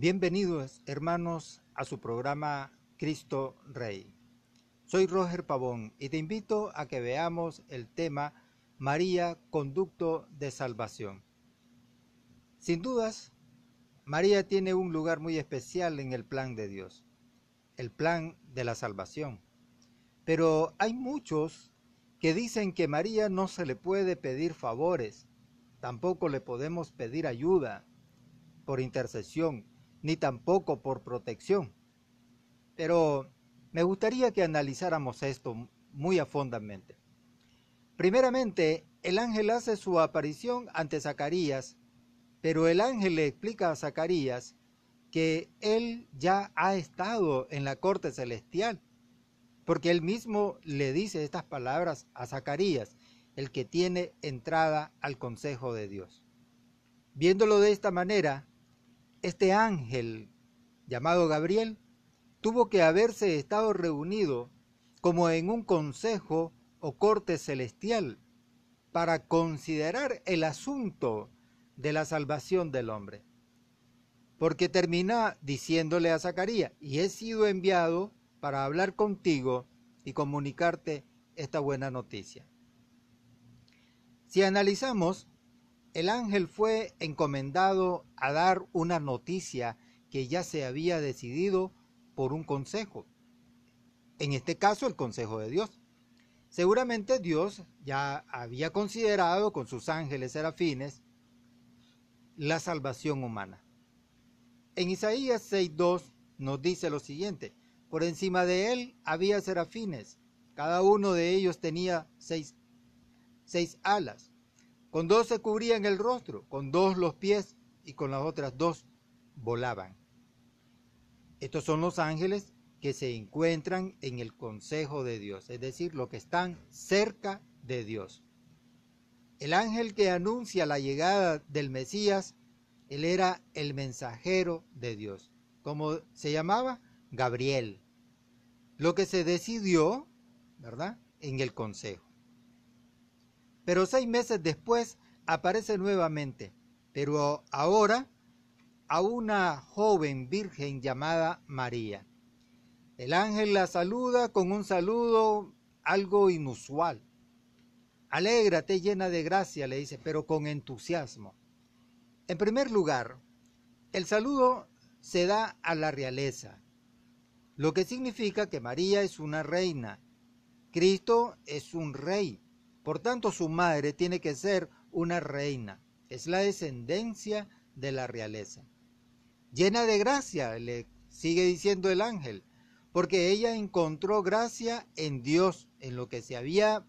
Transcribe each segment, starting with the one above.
Bienvenidos hermanos a su programa Cristo Rey. Soy Roger Pavón y te invito a que veamos el tema María, conducto de salvación. Sin dudas, María tiene un lugar muy especial en el plan de Dios, el plan de la salvación. Pero hay muchos que dicen que María no se le puede pedir favores, tampoco le podemos pedir ayuda por intercesión, ni tampoco por protección. Pero me gustaría que analizáramos esto muy a fondamente. Primeramente, el ángel hace su aparición ante Zacarías, pero el ángel le explica a Zacarías que él ya ha estado en la corte celestial, porque él mismo le dice estas palabras a Zacarías, el que tiene entrada al consejo de Dios. Viéndolo de esta manera, este ángel llamado Gabriel tuvo que haberse estado reunido como en un consejo o corte celestial para considerar el asunto de la salvación del hombre. Porque termina diciéndole a Zacarías, y he sido enviado para hablar contigo y comunicarte esta buena noticia. Si analizamos, el ángel fue encomendado a dar una noticia que ya se había decidido por un consejo. En este caso, el consejo de Dios. Seguramente Dios ya había considerado con sus ángeles serafines la salvación humana. En Isaías 6.2 nos dice lo siguiente, por encima de él había serafines, cada uno de ellos tenía seis, seis alas, con dos se cubrían el rostro, con dos los pies y con las otras dos volaban. Estos son los ángeles que se encuentran en el consejo de Dios, es decir, los que están cerca de Dios. El ángel que anuncia la llegada del Mesías, él era el mensajero de Dios. ¿Cómo se llamaba? Gabriel. Lo que se decidió, ¿verdad? En el consejo. Pero seis meses después aparece nuevamente, pero ahora a una joven virgen llamada María. El ángel la saluda con un saludo algo inusual. Alégrate llena de gracia, le dice, pero con entusiasmo. En primer lugar, el saludo se da a la realeza, lo que significa que María es una reina, Cristo es un rey, por tanto su madre tiene que ser una reina, es la descendencia de la realeza. Llena de gracia, le sigue diciendo el ángel, porque ella encontró gracia en Dios, en lo que se había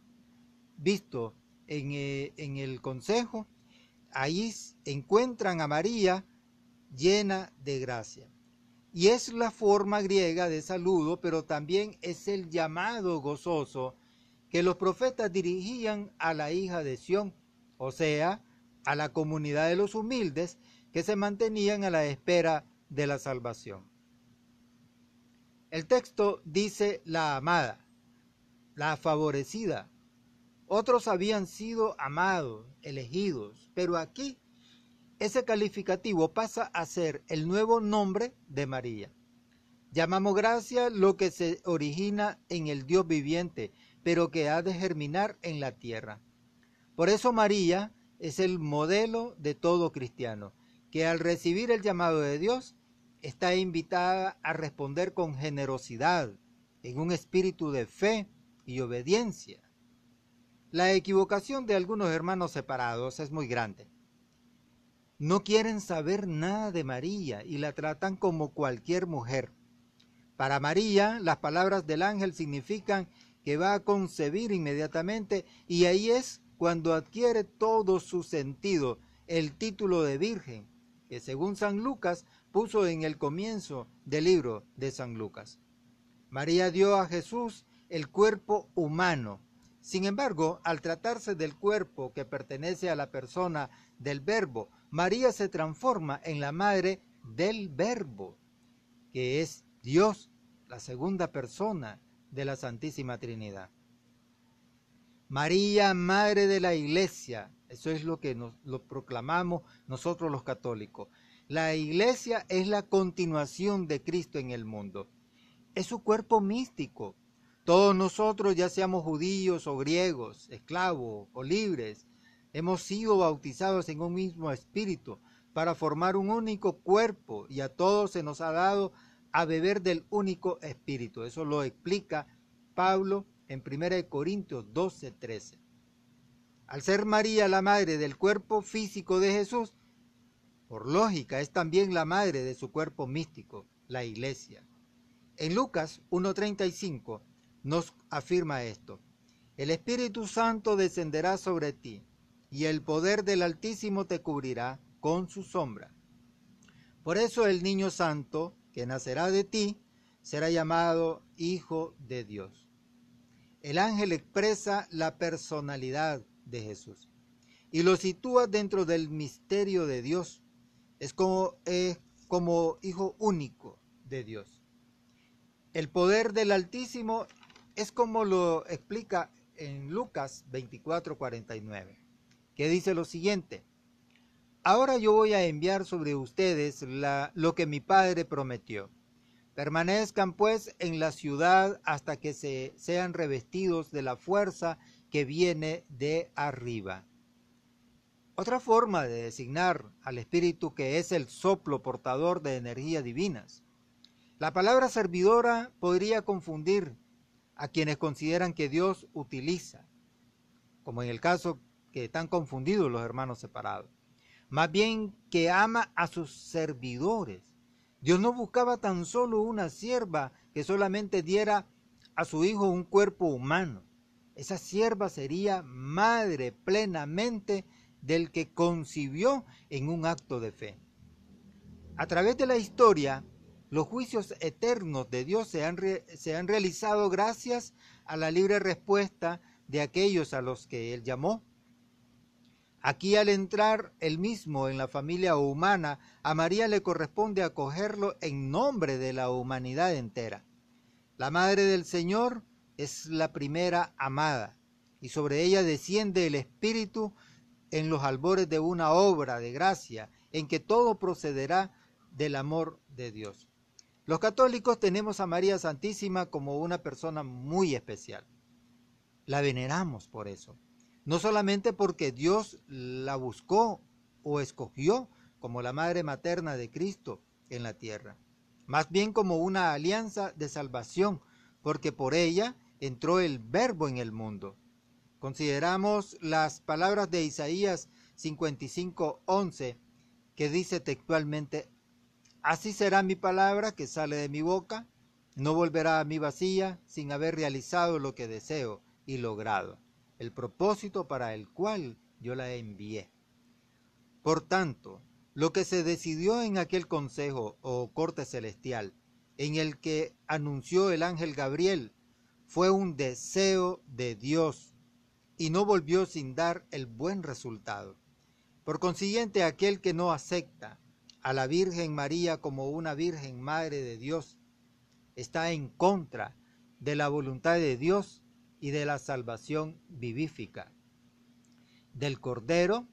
visto en, eh, el consejo. Ahí encuentran a María llena de gracia. Y es la forma griega de saludo, pero también es el llamado gozoso que los profetas dirigían a la hija de Sión, o sea, a la comunidad de los humildes que se mantenían a la espera de la salvación. El texto dice la amada, la favorecida. Otros habían sido amados, elegidos, pero aquí ese calificativo pasa a ser el nuevo nombre de María. Llamamos gracia lo que se origina en el Dios viviente, pero que ha de germinar en la tierra. Por eso María es el modelo de todo cristiano, que al recibir el llamado de Dios está invitada a responder con generosidad, en un espíritu de fe y obediencia. La equivocación de algunos hermanos separados es muy grande. No quieren saber nada de María y la tratan como cualquier mujer. Para María, las palabras del ángel significan que va a concebir inmediatamente y ahí es cuando adquiere todo su sentido el título de virgen, que según San Lucas puso en el comienzo del libro de San Lucas. María dio a Jesús el cuerpo humano. Sin embargo, al tratarse del cuerpo que pertenece a la persona del verbo, María se transforma en la madre del verbo, que es Dios, la segunda persona de la Santísima Trinidad. María, Madre de la Iglesia, eso es lo que nos lo proclamamos nosotros los católicos La iglesia es la continuación de Cristo en el mundo. Es su cuerpo místico. Todos nosotros, ya seamos judíos o griegos, esclavos o libres, hemos sido bautizados en un mismo espíritu para formar un único cuerpo y a todos se nos ha dado a beber del único espíritu. Eso lo explica Pablo en 1 Corintios 12, 13. Al ser María la madre del cuerpo físico de Jesús, por lógica, es también la madre de su cuerpo místico, la iglesia. En Lucas 1.35 nos afirma esto. El Espíritu Santo descenderá sobre ti, y el poder del Altísimo te cubrirá con su sombra. Por eso el niño santo que nacerá de ti será llamado Hijo de Dios. El ángel expresa la personalidad de Jesús y lo sitúa dentro del misterio de Dios es como, hijo único de Dios. El poder del Altísimo es como lo explica en Lucas 24:49, que dice lo siguiente, Ahora yo voy a enviar sobre ustedes lo que mi Padre prometió. Permanezcan pues en la ciudad hasta que se, sean revestidos de la fuerza que viene de arriba. Otra forma de designar al Espíritu que es el soplo portador de energías divinas. La palabra servidora podría confundir a quienes consideran que Dios utiliza, como en el caso que están confundidos los hermanos separados. Más bien que ama a sus servidores. Dios no buscaba tan solo una sierva que solamente diera a su hijo un cuerpo humano. Esa sierva sería madre plenamente del que concibió en un acto de fe. A través de la historia, los juicios eternos de Dios se han, se han realizado gracias a la libre respuesta de aquellos a los que Él llamó. Aquí al entrar él mismo en la familia humana, a María le corresponde acogerlo en nombre de la humanidad entera. La Madre del Señor es la primera amada y sobre ella desciende el Espíritu en los albores de una obra de gracia en que todo procederá del amor de Dios. Los católicos tenemos a María Santísima como una persona muy especial. La veneramos por eso. No solamente porque Dios la buscó o escogió como la madre materna de Cristo en la tierra, más bien como una alianza de salvación, porque por ella entró el verbo en el mundo. Consideramos las palabras de Isaías 55:11 que dice textualmente, Así será mi palabra que sale de mi boca, no volverá a mi vacía sin haber realizado lo que deseo y logrado, el propósito para el cual yo la envié. Por tanto, lo que se decidió en aquel consejo o corte celestial, en el que anunció el ángel Gabriel, fue un deseo de Dios y no volvió sin dar el buen resultado. Por consiguiente, aquel que no acepta a la Virgen María como una Virgen Madre de Dios está en contra de la voluntad de Dios y de la salvación vivífica del Cordero,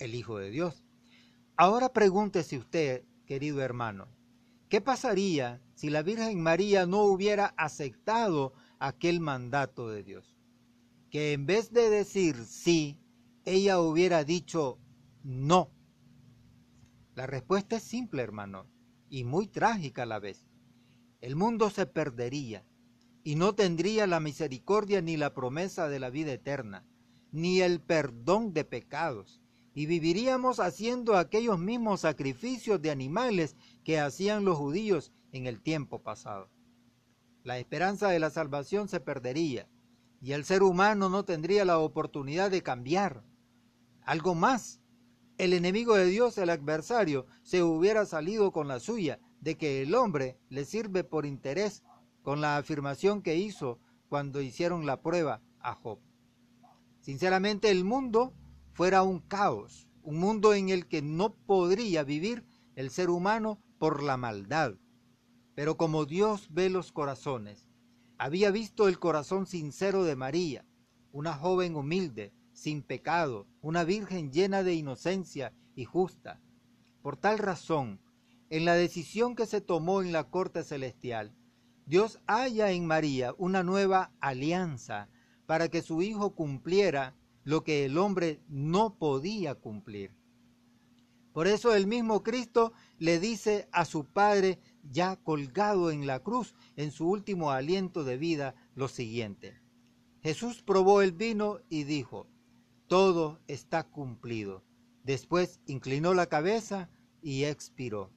el Hijo de Dios. Ahora pregúntese usted, querido hermano, ¿qué pasaría si la Virgen María no hubiera aceptado aquel mandato de Dios? que en vez de decir sí, ella hubiera dicho no. La respuesta es simple, hermano, y muy trágica a la vez. El mundo se perdería y no tendría la misericordia ni la promesa de la vida eterna, ni el perdón de pecados, y viviríamos haciendo aquellos mismos sacrificios de animales que hacían los judíos en el tiempo pasado. La esperanza de la salvación se perdería y el ser humano no tendría la oportunidad de cambiar. Algo más, el enemigo de Dios, el adversario, se hubiera salido con la suya de que el hombre le sirve por interés con la afirmación que hizo cuando hicieron la prueba a Job. Sinceramente el mundo fuera un caos, un mundo en el que no podría vivir el ser humano por la maldad. Pero como Dios ve los corazones, había visto el corazón sincero de María, una joven humilde, sin pecado, una virgen llena de inocencia y justa. Por tal razón, en la decisión que se tomó en la corte celestial, Dios halla en María una nueva alianza para que su Hijo cumpliera lo que el hombre no podía cumplir. Por eso el mismo Cristo le dice a su Padre, ya colgado en la cruz, en su último aliento de vida, lo siguiente. Jesús probó el vino y dijo, todo está cumplido. Después inclinó la cabeza y expiró,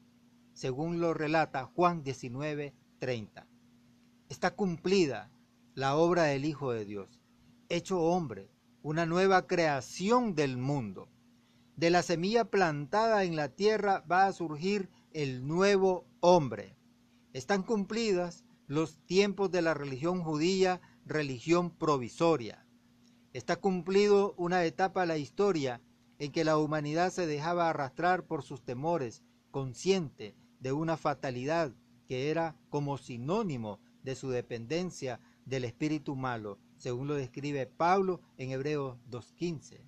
según lo relata Juan 19, 30 está cumplida la obra del Hijo de Dios, hecho hombre, una nueva creación del mundo. De la semilla plantada en la tierra va a surgir el nuevo hombre. Están cumplidas los tiempos de la religión judía, religión provisoria. Está cumplido una etapa de la historia en que la humanidad se dejaba arrastrar por sus temores, consciente de una fatalidad que era como sinónimo de su dependencia del espíritu malo, según lo describe Pablo en Hebreos 2.15.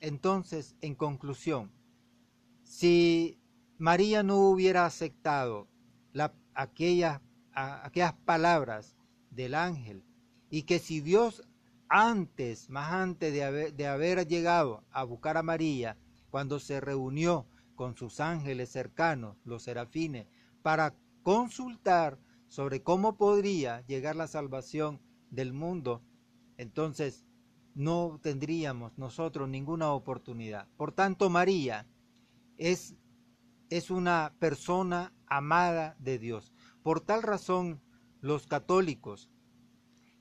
Entonces, en conclusión, si María no hubiera aceptado aquellas, aquellas palabras del ángel y que si Dios antes, más antes de haber, de haber llegado a buscar a María, cuando se reunió con sus ángeles cercanos, los serafines, para consultar sobre cómo podría llegar la salvación del mundo, entonces no tendríamos nosotros ninguna oportunidad. Por tanto, María es, es una persona amada de Dios. Por tal razón, los católicos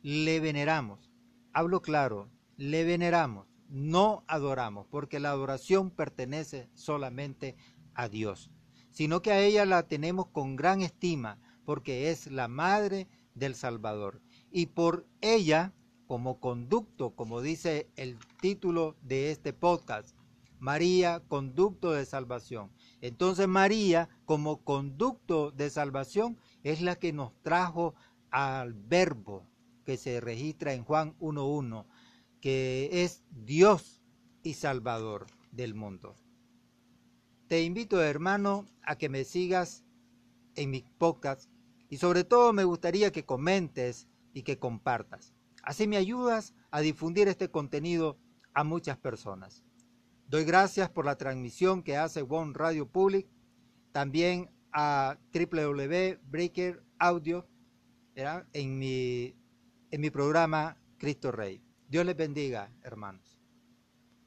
le veneramos. Hablo claro, le veneramos, no adoramos, porque la adoración pertenece solamente a Dios, sino que a ella la tenemos con gran estima, porque es la madre del Salvador. Y por ella, como conducto, como dice el título de este podcast, María, conducto de salvación. Entonces María, como conducto de salvación, es la que nos trajo al verbo que se registra en Juan 1.1, que es Dios y Salvador del mundo. Te invito, hermano, a que me sigas en mi podcast y sobre todo me gustaría que comentes y que compartas. Así me ayudas a difundir este contenido a muchas personas. Doy gracias por la transmisión que hace One Radio Public, también a www.breaker Audio en mi, en mi programa Cristo Rey. Dios les bendiga, hermanos.